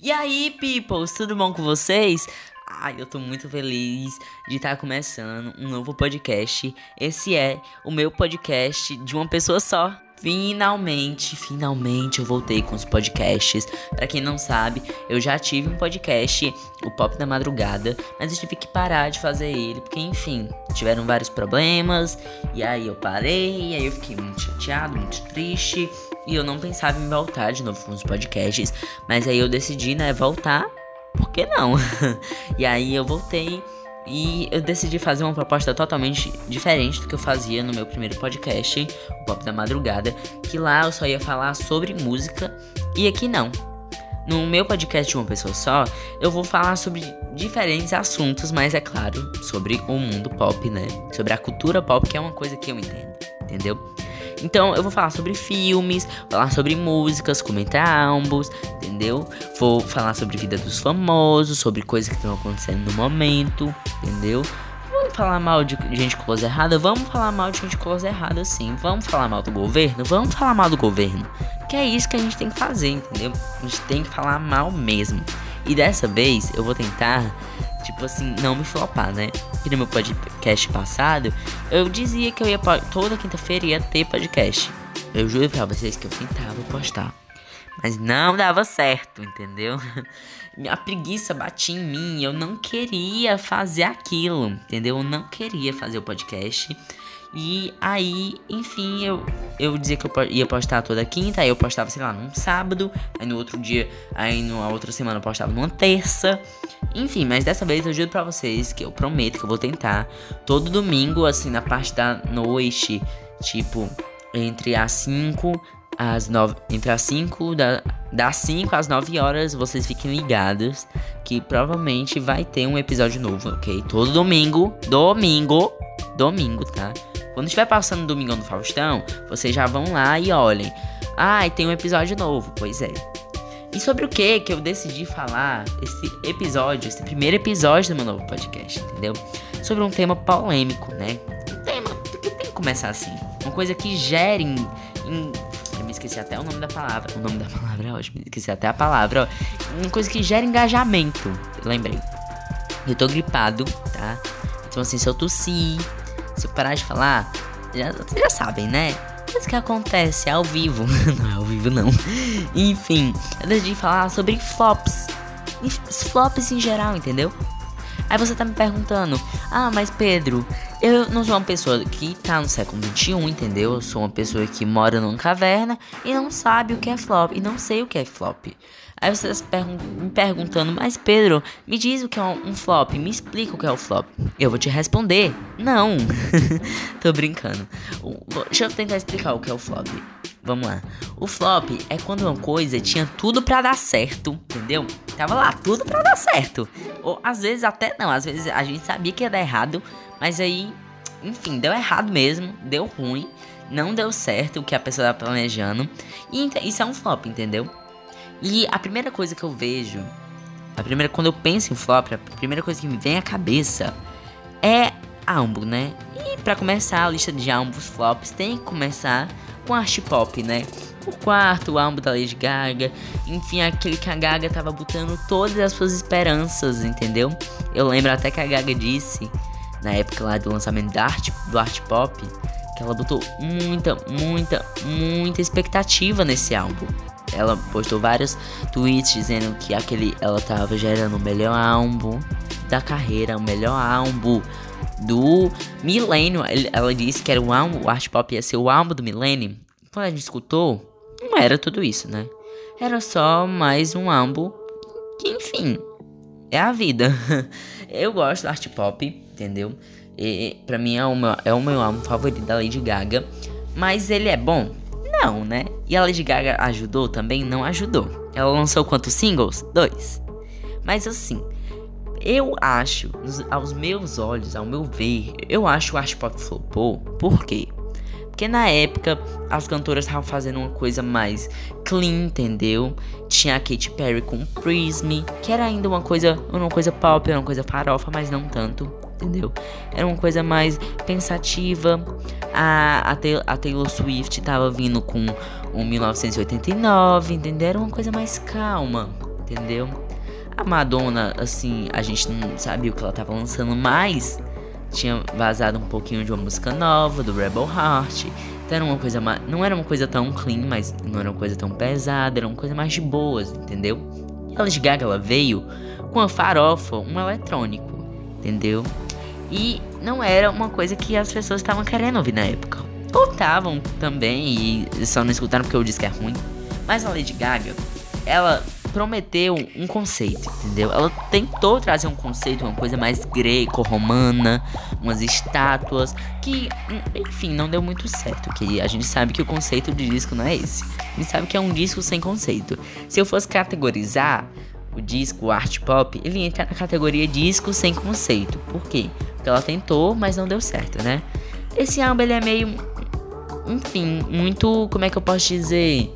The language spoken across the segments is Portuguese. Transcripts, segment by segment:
E aí, peoples, tudo bom com vocês? Ai, eu tô muito feliz de estar tá começando um novo podcast. Esse é o meu podcast de uma pessoa só. Finalmente, finalmente eu voltei com os podcasts. Para quem não sabe, eu já tive um podcast, o Pop da Madrugada, mas eu tive que parar de fazer ele, porque enfim, tiveram vários problemas, e aí eu parei, e aí eu fiquei muito chateado, muito triste, e eu não pensava em voltar de novo com os podcasts, mas aí eu decidi, né, voltar, por que não? e aí eu voltei e eu decidi fazer uma proposta totalmente diferente do que eu fazia no meu primeiro podcast, o Pop da Madrugada, que lá eu só ia falar sobre música e aqui não. No meu podcast uma pessoa só, eu vou falar sobre diferentes assuntos, mas é claro, sobre o mundo pop, né? Sobre a cultura pop, que é uma coisa que eu entendo, entendeu? Então eu vou falar sobre filmes, falar sobre músicas, comentar álbuns, entendeu? Vou falar sobre vida dos famosos, sobre coisas que estão acontecendo no momento, entendeu? Vamos falar mal de gente com coisa errada? Vamos falar mal de gente com coisa errada sim. Vamos falar mal do governo? Vamos falar mal do governo. Que é isso que a gente tem que fazer, entendeu? A gente tem que falar mal mesmo. E dessa vez eu vou tentar tipo assim, não me flopar, né? E no meu podcast passado, eu dizia que eu ia toda quinta-feira ia ter podcast. Eu juro pra vocês que eu tentava postar. Mas não dava certo, entendeu? Minha preguiça batia em mim, eu não queria fazer aquilo, entendeu? Eu não queria fazer o podcast. E aí, enfim, eu, eu dizia que eu ia postar toda quinta, aí eu postava, sei lá, num sábado, aí no outro dia, aí na outra semana eu postava numa terça. Enfim, mas dessa vez eu juro pra vocês que eu prometo que eu vou tentar todo domingo, assim, na parte da noite, tipo, entre as 5 às 9. Entre as 5 da, das 5 às 9 horas, vocês fiquem ligados que provavelmente vai ter um episódio novo, ok? Todo domingo, domingo, domingo, tá? Quando estiver passando Domingão do Faustão, vocês já vão lá e olhem. Ah, tem um episódio novo. Pois é. E sobre o que que eu decidi falar esse episódio, esse primeiro episódio do meu novo podcast, entendeu? Sobre um tema polêmico, né? Um tema que tem que começar assim. Uma coisa que gere em, em eu me esqueci até o nome da palavra. O nome da palavra é ótimo. Esqueci até a palavra. Ó. Uma coisa que gera engajamento. lembrei. Eu tô gripado, tá? Então, assim, se eu tossir, se eu parar de falar, já, vocês já sabem, né? Mas o que acontece ao vivo. não é ao vivo, não. Enfim, eu decidi falar sobre flops. Flops em geral, entendeu? Aí você tá me perguntando, ah, mas Pedro, eu não sou uma pessoa que tá no século XXI, entendeu? Eu sou uma pessoa que mora numa caverna e não sabe o que é flop, e não sei o que é flop. Aí você tá me perguntando, mas Pedro, me diz o que é um flop, me explica o que é o flop. Eu vou te responder, não. Tô brincando. Deixa eu tentar explicar o que é o flop. Vamos lá. O flop é quando uma coisa tinha tudo para dar certo, entendeu? Tava lá, tudo para dar certo. Ou às vezes até não, às vezes a gente sabia que ia dar errado, mas aí, enfim, deu errado mesmo, deu ruim, não deu certo o que a pessoa tava planejando. E isso é um flop, entendeu? E a primeira coisa que eu vejo, a primeira quando eu penso em flop, a primeira coisa que me vem à cabeça é álbum, né? E para começar a lista de álbuns flops tem que começar com art pop, né? O quarto, álbum da Lady Gaga, enfim, aquele que a Gaga tava botando todas as suas esperanças, entendeu? Eu lembro até que a Gaga disse na época lá do lançamento da art, do art pop que ela botou muita, muita, muita expectativa nesse álbum ela postou vários tweets dizendo que aquele ela tava gerando o melhor álbum da carreira, o melhor álbum do milênio. Ela disse que era o álbum, o Art Pop ia ser o álbum do milênio. Quando a gente escutou, não era tudo isso, né? Era só mais um álbum que, enfim, é a vida. Eu gosto do Art Pop, entendeu? E, pra mim é o, meu, é o meu álbum favorito da Lady Gaga. Mas ele é bom? Não, né? E a Lady Gaga ajudou também? Não ajudou. Ela lançou quantos singles? Dois. Mas assim, eu acho, aos meus olhos, ao meu ver, eu acho o Art Pop flopou. Por quê? Porque na época as cantoras estavam fazendo uma coisa mais clean, entendeu? Tinha a Katy Perry com Prism, que era ainda uma coisa, uma coisa pop, uma coisa farofa, mas não tanto entendeu? Era uma coisa mais pensativa. A, a, a Taylor Swift tava vindo com um 1989, entendeu? Era uma coisa mais calma, entendeu? A Madonna, assim, a gente não sabia o que ela tava lançando mais. Tinha vazado um pouquinho de uma música nova, do Rebel Heart. Então era uma coisa mais, não era uma coisa tão clean, mas não era uma coisa tão pesada, era uma coisa mais de boas, entendeu? E a Lady Gaga ela veio com a farofa, um eletrônico, entendeu? E não era uma coisa que as pessoas estavam querendo ouvir na época. Ou estavam também e só não escutaram porque disse que é ruim. Mas a Lady Gaga, ela prometeu um conceito, entendeu? Ela tentou trazer um conceito, uma coisa mais greco-romana, umas estátuas, que, enfim, não deu muito certo. Que a gente sabe que o conceito de disco não é esse. A gente sabe que é um disco sem conceito. Se eu fosse categorizar o disco, o art pop, ele entra na categoria disco sem conceito. Por quê? Porque ela tentou, mas não deu certo, né? Esse álbum ele é meio, enfim, muito, como é que eu posso dizer?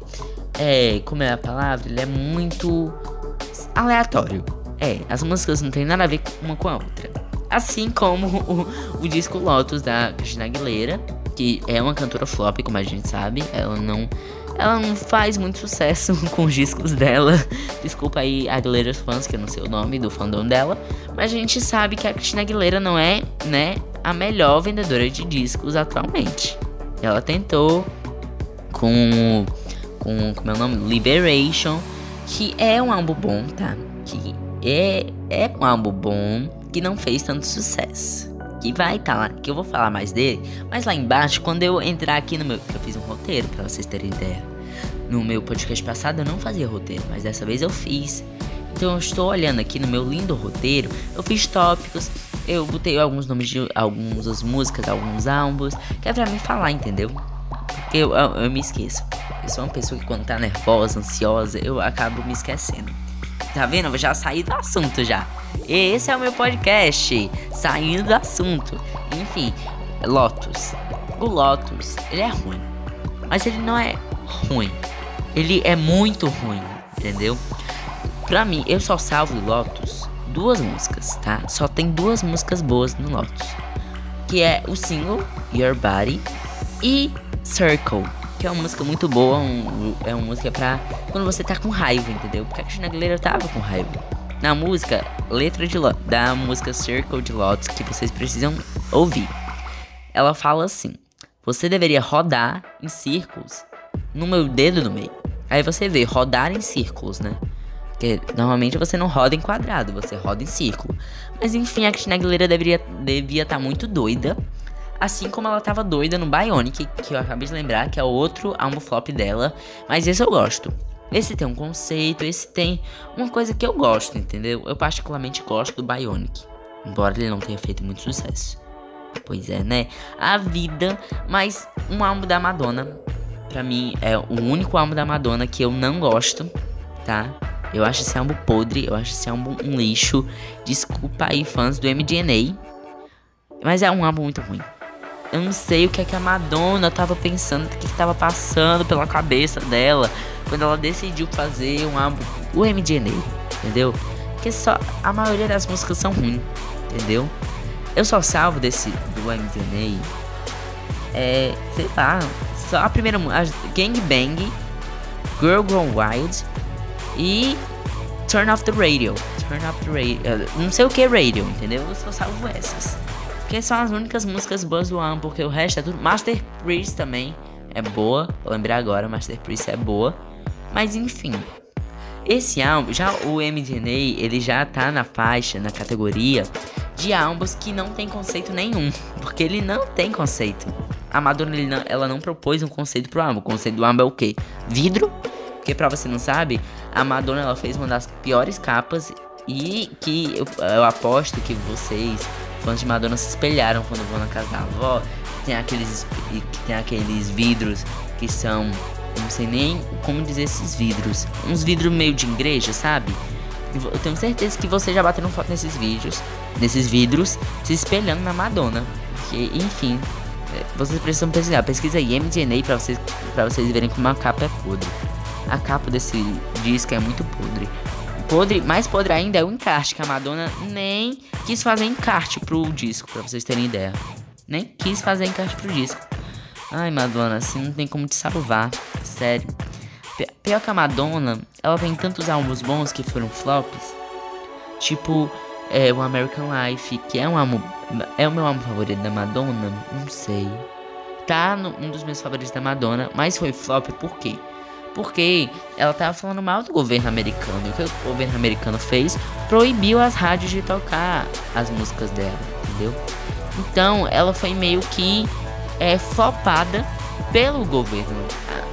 É, como é a palavra? Ele é muito aleatório. É, as músicas não tem nada a ver uma com a outra. Assim como o, o disco Lotus da Christina Aguilera, que é uma cantora flop, como a gente sabe. Ela não, ela não faz muito sucesso com os discos dela. Desculpa aí, Aguilera's fãs, que eu não sei o nome do fandom dela. Mas a gente sabe que a Christina Aguilera não é, né, a melhor vendedora de discos atualmente. Ela tentou com com como é o nome? Liberation, que é um álbum bom, tá? Que é, é um álbum bom que não fez tanto sucesso. Que vai estar tá lá, que eu vou falar mais dele, mas lá embaixo, quando eu entrar aqui no meu. Eu fiz um roteiro para vocês terem ideia. No meu podcast passado eu não fazia roteiro, mas dessa vez eu fiz. Então eu estou olhando aqui no meu lindo roteiro, eu fiz tópicos, eu botei alguns nomes de algumas músicas, alguns álbuns, que é pra me falar, entendeu? Porque eu, eu, eu me esqueço. Eu sou uma pessoa que quando tá nervosa, ansiosa, eu acabo me esquecendo. Tá vendo? Eu já saí do assunto já. Esse é o meu podcast, saindo do assunto. Enfim, Lotus. O Lotus, ele é ruim. Mas ele não é ruim. Ele é muito ruim, entendeu? Pra mim, eu só salvo Lotus duas músicas, tá? Só tem duas músicas boas no Lotus. Que é o single Your Body e Circle é uma música muito boa, um, é uma música pra quando você tá com raiva, entendeu? Porque a Cristina Aguilera tava com raiva. Na música, letra de da música Circle de Lotus, que vocês precisam ouvir. Ela fala assim: Você deveria rodar em círculos no meu dedo no meio. Aí você vê, rodar em círculos, né? Porque normalmente você não roda em quadrado, você roda em círculo. Mas enfim, a Cristina Aguilera deveria devia estar tá muito doida Assim como ela tava doida no Bionic, que eu acabei de lembrar, que é outro álbum flop dela. Mas esse eu gosto. Esse tem um conceito, esse tem uma coisa que eu gosto, entendeu? Eu particularmente gosto do Bionic. Embora ele não tenha feito muito sucesso. Pois é, né? A vida, mas um álbum da Madonna, pra mim, é o único álbum da Madonna que eu não gosto, tá? Eu acho esse álbum podre, eu acho esse álbum um lixo. Desculpa aí, fãs do MDNA. Mas é um álbum muito ruim. Eu não sei o que é que a Madonna tava pensando, o que, que tava passando pela cabeça dela quando ela decidiu fazer um álbum, o MDNA, entendeu? Porque só a maioria das músicas são ruins, entendeu? Eu só salvo desse do MDNA é, sei lá, só a primeira música, Gang Bang, Girl Gone Wild e Turn Off the Radio. Turn Off the Radio, não sei o que é radio, entendeu? Eu só salvo essas. Porque são as únicas músicas boas do álbum, porque o resto é tudo. Master Priest também é boa, vou lembrar agora, Master Priest é boa. Mas enfim, esse álbum, já o MDNA, ele já tá na faixa, na categoria de álbuns que não tem conceito nenhum, porque ele não tem conceito. A Madonna, não, ela não propôs um conceito pro álbum. O conceito do álbum é o quê? Vidro. Porque pra você não sabe, a Madonna ela fez uma das piores capas e que eu, eu aposto que vocês fãs de Madonna se espelharam quando vão na casa da avó. Tem aqueles, tem aqueles vidros que são. Não sei nem como dizer esses vidros. Uns vidros meio de igreja, sabe? Eu tenho certeza que vocês já bateram foto nesses vídeos, nesses vidros, se espelhando na Madonna. Que, enfim, é, vocês precisam pesquisar. Pesquisa aí MDNA pra vocês, pra vocês verem como a capa é podre. A capa desse disco é muito podre podre, mais podre ainda é o encarte, que a Madonna nem quis fazer encarte pro disco, pra vocês terem ideia. Nem quis fazer encarte pro disco. Ai, Madonna, assim não tem como te salvar. Sério. Pior que a Madonna, ela tem tantos álbuns bons que foram flops. Tipo, é, o American Life, que é um álbum. É o meu álbum favorito da Madonna? Não sei. Tá no, um dos meus favoritos da Madonna, mas foi flop por quê? Porque ela tava falando mal do governo americano. O que o governo americano fez? Proibiu as rádios de tocar as músicas dela, entendeu? Então ela foi meio que é, flopada pelo governo.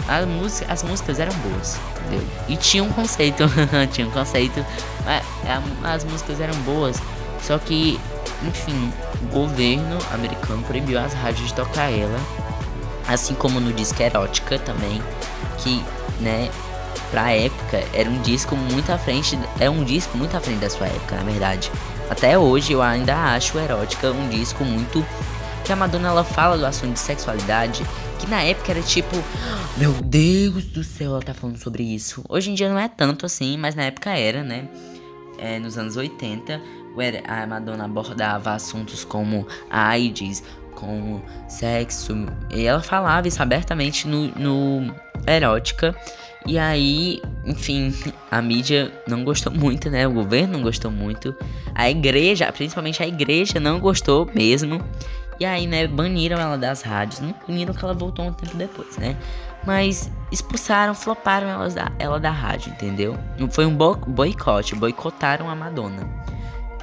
A, a música, as músicas eram boas, entendeu? E tinha um conceito, tinha um conceito. A, as músicas eram boas, só que, enfim, o governo americano proibiu as rádios de tocar ela. Assim como no disco Erótica também, que, né, pra época era um disco muito à frente, é um disco muito à frente da sua época, na verdade. Até hoje eu ainda acho Erótica um disco muito que a Madonna ela fala do assunto de sexualidade, que na época era tipo, meu Deus do céu, ela tá falando sobre isso. Hoje em dia não é tanto assim, mas na época era, né? É, nos anos 80, a Madonna abordava assuntos como AIDS, como sexo, e ela falava isso abertamente no, no Erótica. E aí, enfim, a mídia não gostou muito, né? O governo não gostou muito. A igreja, principalmente a igreja, não gostou mesmo. E aí, né, baniram ela das rádios. Não baniram que ela voltou um tempo depois, né? Mas expulsaram, floparam ela da, ela da rádio, entendeu? Foi um boicote, boicotaram a Madonna.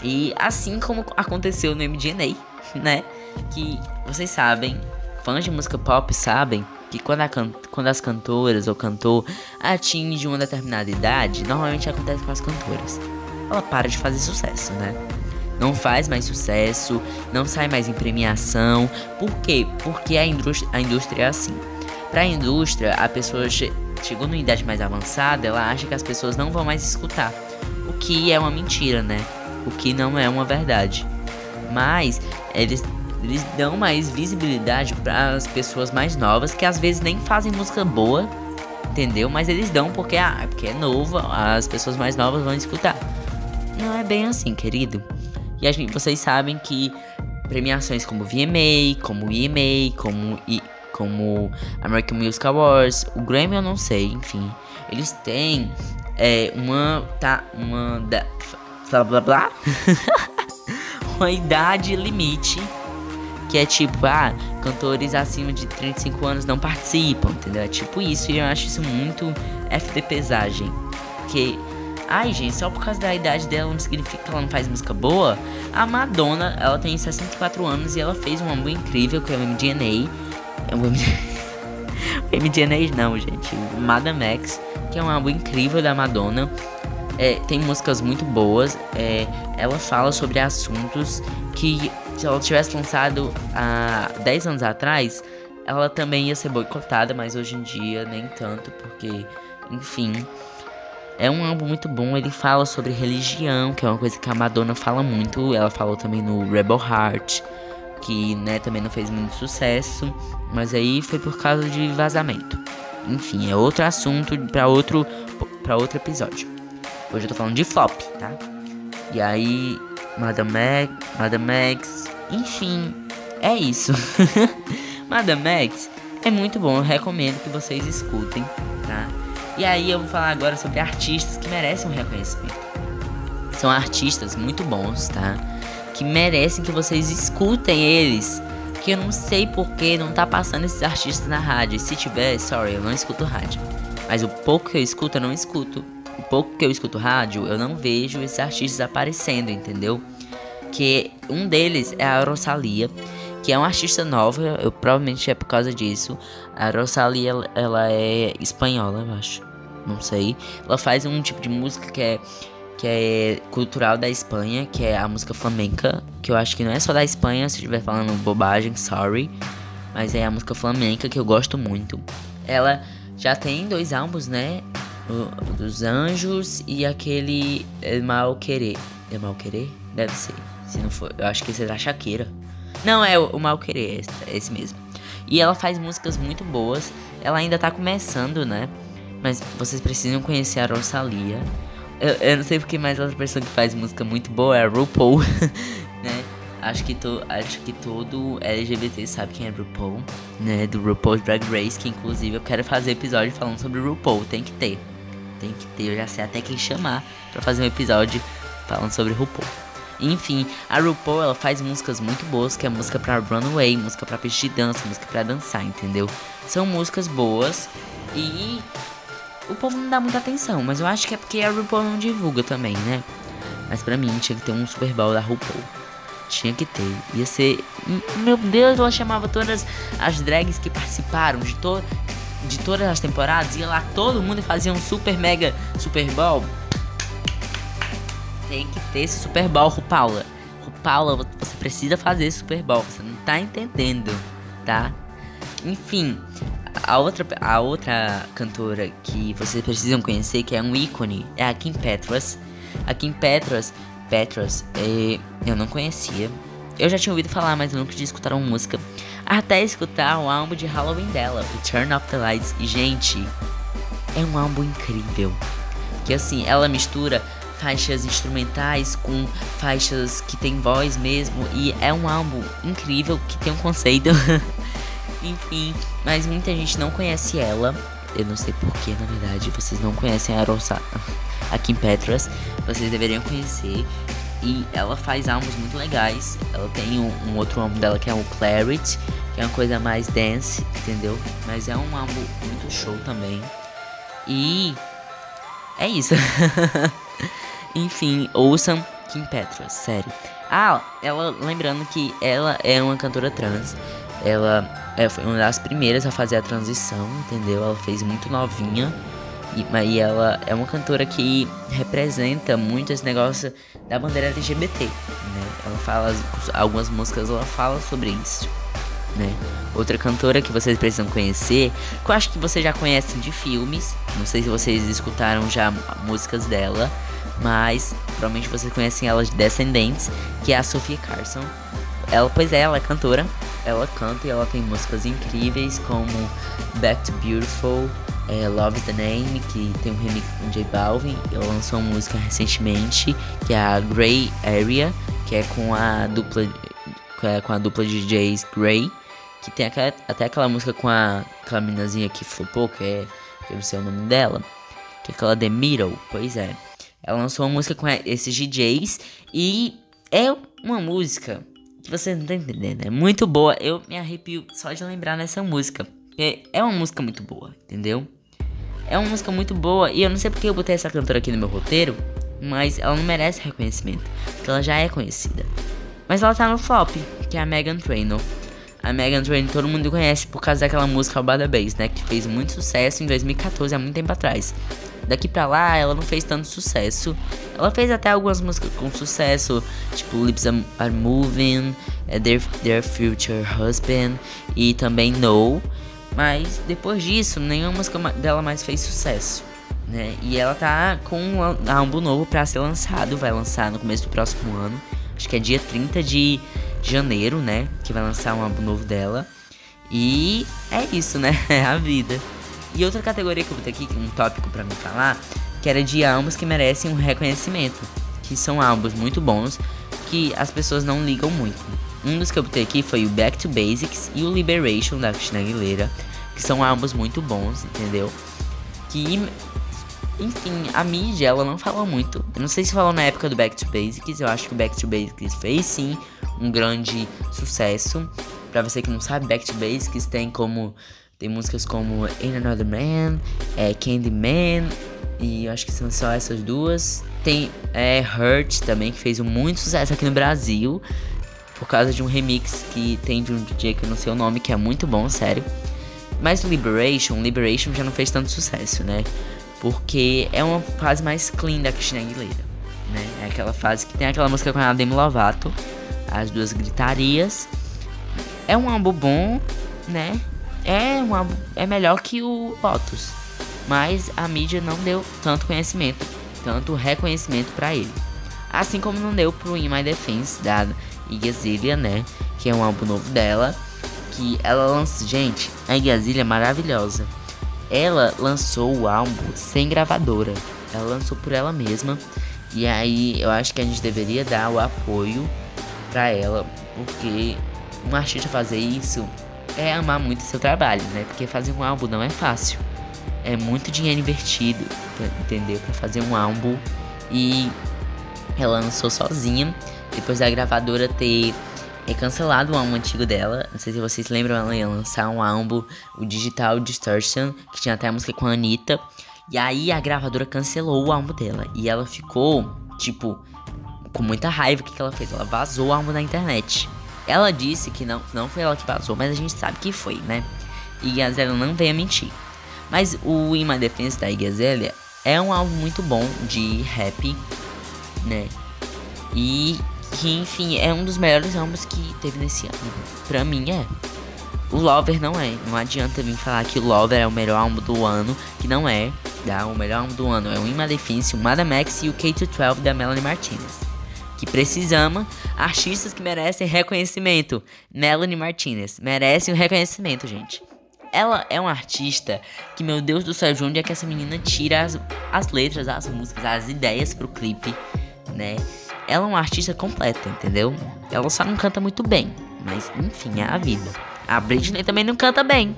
E assim como aconteceu no MDNA, né? Que vocês sabem, fãs de música pop sabem que quando, a can quando as cantoras ou cantor atinge uma determinada idade, normalmente acontece com as cantoras. Ela para de fazer sucesso, né? não faz mais sucesso, não sai mais em premiação. Por quê? Porque a indústria, a indústria é assim. Para a indústria, a pessoa che chegou numa idade mais avançada, ela acha que as pessoas não vão mais escutar. O que é uma mentira, né? O que não é uma verdade. Mas eles, eles dão mais visibilidade para as pessoas mais novas que às vezes nem fazem música boa, entendeu? Mas eles dão porque, ah, porque é novo, as pessoas mais novas vão escutar. Não é bem assim, querido. E gente, vocês sabem que premiações como VMA, como EMA, como, I, como American Music Awards, o Grammy eu não sei, enfim. Eles têm é, uma. Tá. Uma. Da, blá blá blá. uma idade limite. Que é tipo, ah, cantores acima de 35 anos não participam, entendeu? É tipo isso, e eu acho isso muito FD pesagem. Porque Ai, gente, só por causa da idade dela não significa que ela não faz música boa. A Madonna, ela tem 64 anos e ela fez um álbum incrível que é o MDNA. É o MDNA não, gente. O Madame X, que é um álbum incrível da Madonna. É, tem músicas muito boas. É, ela fala sobre assuntos que se ela tivesse lançado há 10 anos atrás, ela também ia ser boicotada, mas hoje em dia nem tanto, porque, enfim, é um álbum muito bom, ele fala sobre religião, que é uma coisa que a Madonna fala muito. Ela falou também no Rebel Heart, que né, também não fez muito sucesso, mas aí foi por causa de vazamento. Enfim, é outro assunto para outro para outro episódio. Hoje eu tô falando de flop, tá? E aí, Madame Max, Madame Max, enfim, é isso. Madame Max é muito bom, eu recomendo que vocês escutem, tá? E aí eu vou falar agora sobre artistas que merecem um reconhecimento. São artistas muito bons, tá? Que merecem que vocês escutem eles. Que eu não sei porque não tá passando esses artistas na rádio. E se tiver, sorry, eu não escuto rádio. Mas o pouco que eu escuto, eu não escuto. O pouco que eu escuto rádio, eu não vejo esses artistas aparecendo, entendeu? Que um deles é a Rosalia, que é uma artista nova, eu provavelmente é por causa disso. A Rosalia, ela é espanhola, eu acho não sei. Ela faz um tipo de música que é que é cultural da Espanha, que é a música flamenca, que eu acho que não é só da Espanha, se estiver falando bobagem, sorry, mas é a música flamenca que eu gosto muito. Ela já tem dois álbuns, né? Dos Anjos e aquele El Mal Querer. El Mal Querer? Deve ser. Se não for, eu acho que esse é da Shakira. Não, é o, Mal Querer, esse, esse mesmo. E ela faz músicas muito boas. Ela ainda tá começando, né? Mas vocês precisam conhecer a Rosalia. Eu, eu não sei porque mais outra pessoa que faz música muito boa é a RuPaul, né? Acho que, to, acho que todo LGBT sabe quem é RuPaul, né? Do RuPaul's Drag Race, que inclusive eu quero fazer episódio falando sobre RuPaul. Tem que ter. Tem que ter, eu já sei até quem chamar pra fazer um episódio falando sobre RuPaul. Enfim, a RuPaul ela faz músicas muito boas, que é música pra runway, música pra pista de dança, música pra dançar, entendeu? São músicas boas e o povo não dá muita atenção, mas eu acho que é porque a RuPaul não divulga também, né? Mas pra mim tinha que ter um Super Bowl da RuPaul. Tinha que ter. Ia ser. Meu Deus, ela chamava todas as drags que participaram de, to... todas as temporadas. Ia lá todo mundo e fazia um super mega Super Bowl tem que ter esse Super Bowl, Rupaula. Rupaula, você precisa fazer esse Super Bowl. Você não tá entendendo, tá? Enfim, a outra, a outra cantora que vocês precisam conhecer, que é um ícone, é a Kim Petras. A Kim Petras, Petras, é, eu não conhecia. Eu já tinha ouvido falar, mas eu nunca tinha escutado uma música. Até escutar o álbum de Halloween dela, o Turn Off the Lights. E, gente, é um álbum incrível. Que assim, ela mistura faixas instrumentais com faixas que tem voz mesmo e é um álbum incrível que tem um conceito. Enfim, mas muita gente não conhece ela. Eu não sei porquê, na verdade, vocês não conhecem a Rosa a Kim Petras. Vocês deveriam conhecer. E ela faz álbuns muito legais. Ela tem um, um outro álbum dela que é o Clarity, que é uma coisa mais dance, entendeu? Mas é um álbum muito show também. E é isso. Enfim, ouçam Kim Petras, sério. Ah, ela, lembrando que ela é uma cantora trans. Ela é, foi uma das primeiras a fazer a transição, entendeu? Ela fez muito novinha. E, e ela é uma cantora que representa muito esse negócio da bandeira LGBT, né? Ela fala, algumas músicas ela fala sobre isso, né? Outra cantora que vocês precisam conhecer, que eu acho que vocês já conhecem de filmes, não sei se vocês escutaram já músicas dela, mas provavelmente vocês conhecem ela de Descendentes, que é a Sophia Carson. Ela, pois é, ela é cantora, ela canta e ela tem músicas incríveis como Back to Beautiful, é, Love the Name, que tem um remix com J Balvin. Ela lançou uma música recentemente, que é a Grey Area, que é com a dupla, é com a dupla de DJs Grey, que tem aquela, até aquela música com a, aquela meninazinha que flopou, que é, que eu não sei o nome dela, que é aquela The Middle, pois é. Ela lançou uma música com esses DJs e é uma música que você não tá entendendo. É muito boa. Eu me arrepio só de lembrar nessa música. É uma música muito boa, entendeu? É uma música muito boa e eu não sei porque eu botei essa cantora aqui no meu roteiro, mas ela não merece reconhecimento, porque ela já é conhecida. Mas ela tá no flop, que é a Megan Trainor. A Megan Trainor todo mundo conhece por causa daquela música Bada Bass, né, que fez muito sucesso em 2014, há muito tempo atrás. Daqui pra lá, ela não fez tanto sucesso. Ela fez até algumas músicas com sucesso, tipo Lips Are Moving, é, Their, Their Future Husband e também No. Mas depois disso, nenhuma música dela mais fez sucesso. Né? E ela tá com um álbum novo para ser lançado, vai lançar no começo do próximo ano. Acho que é dia 30 de janeiro, né? Que vai lançar um álbum novo dela. E é isso, né? É a vida. E outra categoria que eu botei aqui, que é um tópico para me falar, que era de álbuns que merecem um reconhecimento. Que são álbuns muito bons, que as pessoas não ligam muito. Um dos que eu botei aqui foi o Back to Basics e o Liberation da Christina Aguilera, que são álbuns muito bons, entendeu? Que, enfim, a mídia ela não fala muito. Eu não sei se falou na época do Back to Basics, eu acho que o Back to Basics fez sim um grande sucesso. Pra você que não sabe, Back to Basics tem como tem músicas como In Another Man, é, Candyman, e acho que são só essas duas. Tem é, Hurt também, que fez muito sucesso aqui no Brasil, por causa de um remix que tem de um DJ que eu não sei o nome, que é muito bom, sério. Mas Liberation, Liberation já não fez tanto sucesso, né? Porque é uma fase mais clean da Christina Aguilera, né? É aquela fase que tem aquela música com a Demi Lovato, as duas gritarias. É um álbum bom, né? é, uma, é melhor que o Lotus. Mas a mídia não deu tanto conhecimento, tanto reconhecimento para ele. Assim como não deu pro In My Defense da Igazilha, né? Que é um álbum novo dela. Que ela lança. Gente, a Igazilha é maravilhosa. Ela lançou o álbum sem gravadora. Ela lançou por ela mesma. E aí eu acho que a gente deveria dar o apoio pra ela, porque um artista fazer isso é amar muito seu trabalho, né? Porque fazer um álbum não é fácil. É muito dinheiro invertido, entendeu? Pra fazer um álbum. E ela lançou sozinha, depois da gravadora ter é cancelado o álbum antigo dela. Não sei se vocês lembram, ela ia lançar um álbum, o Digital Distortion, que tinha até a música com a Anitta. E aí a gravadora cancelou o álbum dela. E ela ficou, tipo, com muita raiva. O que, que ela fez? Ela vazou o álbum na internet. Ela disse que não, não foi ela que vazou, mas a gente sabe que foi, né? E Azalea não veio a mentir. Mas o In My Defense da Iggy Azalea é um álbum muito bom de rap, né? E que, enfim, é um dos melhores álbuns que teve nesse ano. Pra mim é. O Lover não é. Não adianta vir falar que o Lover é o melhor álbum do ano, que não é. Tá? O melhor álbum do ano é o Defense, o Madame X e o K-12 da Melanie Martinez que precisamos, artistas que merecem reconhecimento. Melanie Martinez merece um reconhecimento, gente. Ela é uma artista que, meu Deus do céu, de onde é que essa menina tira as, as letras, as músicas, as ideias pro clipe, né? Ela é uma artista completa, entendeu? Ela só não canta muito bem, mas enfim, é a vida. A Britney também não canta bem.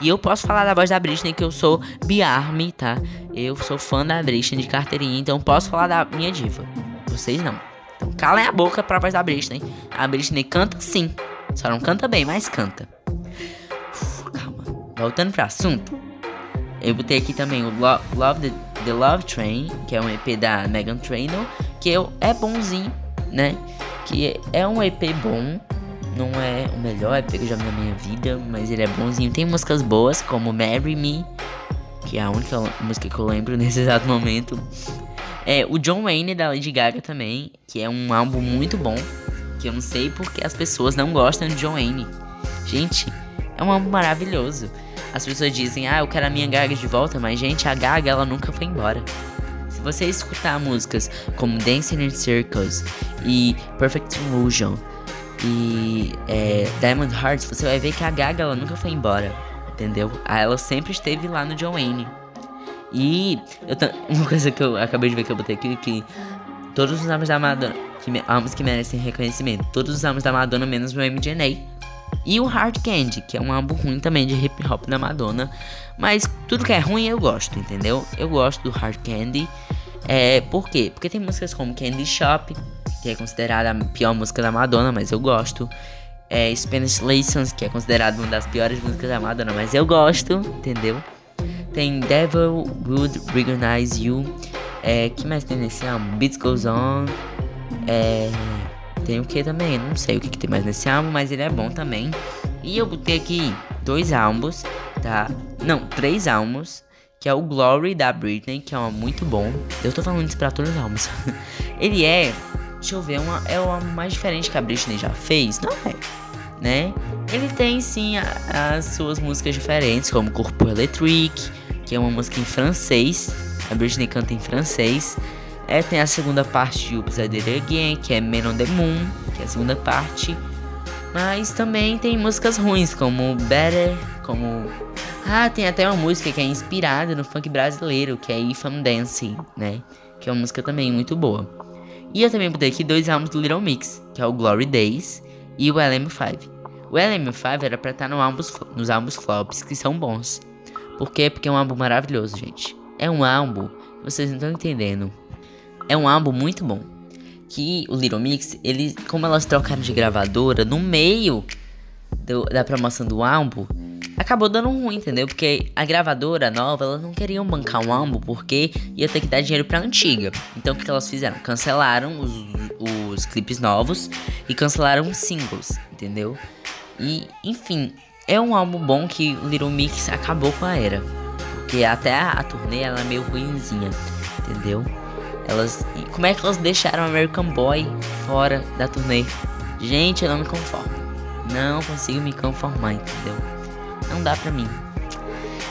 E eu posso falar da voz da Britney que eu sou Biarme, tá? Eu sou fã da Britney de carteirinha, então posso falar da minha diva. Vocês não. Então calem a boca pra voz da Britney. A Britney canta sim. Só não canta bem, mas canta. Uf, calma. Voltando pro assunto. Eu botei aqui também o Lo Love the, the, Love Train, que é um EP da Megan Trainor, que é bonzinho, né? Que é um EP bom. Não é o melhor EP que eu já vi na minha vida, mas ele é bonzinho. Tem músicas boas, como Marry Me, que é a única música que eu lembro nesse exato momento. É, o John Wayne da Lady Gaga também, que é um álbum muito bom. Que eu não sei porque as pessoas não gostam de John Wayne. Gente, é um álbum maravilhoso. As pessoas dizem, ah, eu quero a minha Gaga de volta, mas gente, a Gaga ela nunca foi embora. Se você escutar músicas como Dancing in Circles e Perfect Illusion e é, Diamond Hearts, você vai ver que a Gaga ela nunca foi embora, entendeu? Ela sempre esteve lá no John Wayne. E eu uma coisa que eu acabei de ver que eu botei aqui que todos os álbuns da Madonna, que álbuns que merecem reconhecimento, todos os álbuns da Madonna menos o MDNA. E o Hard Candy, que é um álbum ruim também de hip hop da Madonna, mas tudo que é ruim eu gosto, entendeu? Eu gosto do Hard Candy. É, por quê? Porque tem músicas como Candy Shop, que é considerada a pior música da Madonna, mas eu gosto. É, Spanish Lessons, que é considerada uma das piores músicas da Madonna, mas eu gosto, entendeu? Tem Devil Would Recognize You. É, que mais tem nesse álbum? Beats Goes On. É, tem o que também? Não sei o que, que, tem mais nesse álbum, mas ele é bom também. E eu botei aqui dois álbuns, tá? Não, três álbuns. Que é o Glory da Britney, que é um muito bom. Eu tô falando isso pra todos os álbuns. ele é. Deixa eu ver, uma, é o álbum mais diferente que a Britney já fez? Não é né? Ele tem sim a, as suas músicas diferentes, como Corpo Electric, que é uma música em francês. A Britney canta em francês. É, tem a segunda parte de Oops I Did It Again, que é Men on the Moon, que é a segunda parte. Mas também tem músicas ruins, como Better, como... Ah, tem até uma música que é inspirada no funk brasileiro, que é If I'm Dancing, né? Que é uma música também muito boa. E eu também botei aqui dois álbuns do Little Mix, que é o Glory Days e o LM5. O LM5 era pra estar no álbuns, nos álbuns flops, que são bons. Por quê? Porque é um álbum maravilhoso, gente. É um álbum, vocês não estão entendendo. É um álbum muito bom. Que o Little Mix, ele, como elas trocaram de gravadora no meio do, da promoção do álbum, acabou dando ruim, entendeu? Porque a gravadora nova, elas não queriam bancar um álbum porque ia ter que dar dinheiro pra antiga. Então o que, elas fizeram? Cancelaram os, os clipes novos e cancelaram os singles, entendeu? E, enfim, é um álbum bom que o Little Mix acabou com a era. Porque até a, a turnê ela é meio ruimzinha, entendeu? Elas. Como é que elas deixaram American Boy fora da turnê? Gente, eu não me conformo. Não consigo me conformar, entendeu? Não dá pra mim.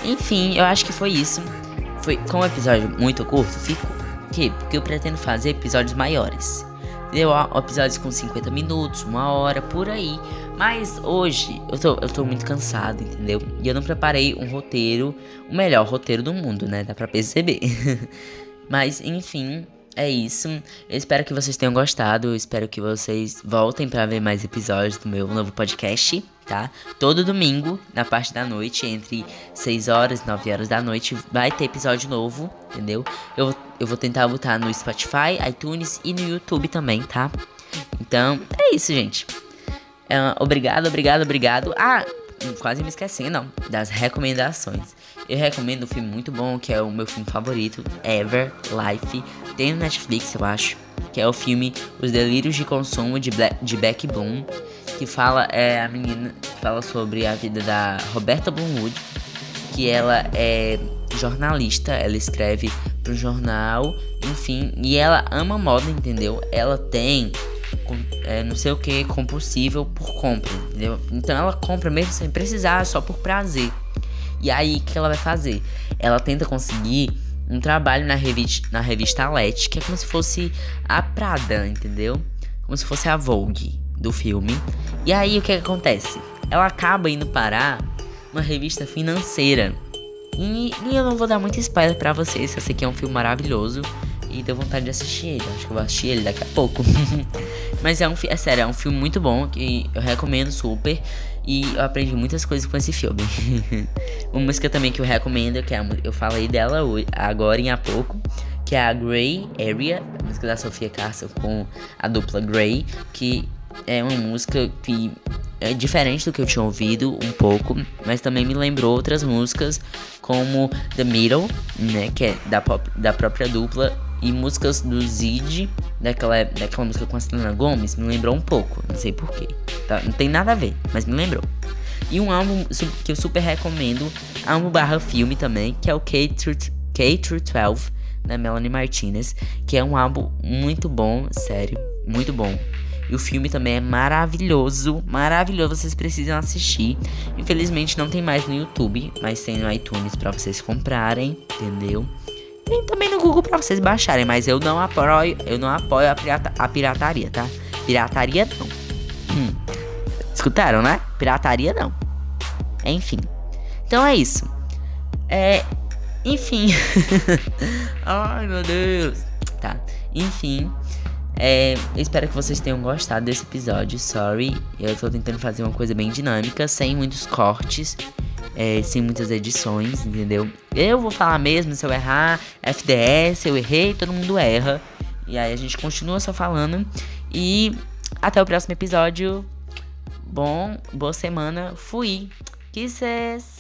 Enfim, eu acho que foi isso. Foi com um episódio muito curto, ficou. Que? Porque eu pretendo fazer episódios maiores. Deu episódios com 50 minutos, uma hora, por aí. Mas hoje eu tô, eu tô muito cansado, entendeu? E eu não preparei um roteiro, o melhor roteiro do mundo, né? Dá pra perceber. Mas, enfim, é isso. Eu espero que vocês tenham gostado. Eu espero que vocês voltem para ver mais episódios do meu novo podcast, tá? Todo domingo, na parte da noite, entre 6 horas e 9 horas da noite, vai ter episódio novo, entendeu? Eu, eu vou tentar botar no Spotify, iTunes e no YouTube também, tá? Então, é isso, gente. É, obrigado, obrigado, obrigado. Ah, quase me esquecendo, não, das recomendações. Eu recomendo um filme muito bom, que é o meu filme favorito, Ever Life. Tem no Netflix, eu acho. Que é o filme Os Delírios de Consumo de, Black, de Beck Bloom. Que fala, é a menina fala sobre a vida da Roberta Bloomwood. Que ela é jornalista, ela escreve pro jornal, enfim, e ela ama moda, entendeu? Ela tem é, não sei o que, compulsível por compra, entendeu? Então ela compra mesmo sem precisar, só por prazer. E aí, o que ela vai fazer? Ela tenta conseguir um trabalho na revista, na revista Let, que é como se fosse a Prada, entendeu? Como se fosse a Vogue do filme. E aí, o que, que acontece? Ela acaba indo parar uma revista financeira. E, e eu não vou dar muito spoiler para vocês, sei que é um filme maravilhoso e deu vontade de assistir ele. Acho que eu vou assistir ele daqui a pouco. Mas é um é sério, é um filme muito bom que eu recomendo super. E eu aprendi muitas coisas com esse filme. Uma música também que eu recomendo, que é a, eu falei dela hoje, agora em há pouco, que é a Grey Area, a música da Sofia Castle com a dupla Grey, que é uma música que é diferente do que eu tinha ouvido um pouco, mas também me lembrou outras músicas como The Middle, né, que é da, pop, da própria dupla e músicas do Zid, daquela, daquela música com a Selena Gomes, me lembrou um pouco, não sei porquê. Tá? Não tem nada a ver, mas me lembrou. E um álbum que eu super recomendo, álbum barra filme também, que é o K-12, da Melanie Martinez, que é um álbum muito bom, sério, muito bom. E o filme também é maravilhoso, maravilhoso, vocês precisam assistir. Infelizmente não tem mais no YouTube, mas tem no iTunes para vocês comprarem, entendeu? Tem também no Google pra vocês baixarem, mas eu não apoio, eu não apoio a, pirata, a pirataria, tá? Pirataria não. Hum. Escutaram, né? Pirataria não. Enfim. Então é isso. É. Enfim. Ai meu Deus. Tá. Enfim. É, espero que vocês tenham gostado desse episódio. Sorry. Eu tô tentando fazer uma coisa bem dinâmica, sem muitos cortes é, sem muitas edições, entendeu? Eu vou falar mesmo, se eu errar, FDS, eu errei, todo mundo erra. E aí a gente continua só falando. E até o próximo episódio. Bom, boa semana. Fui. Kisses.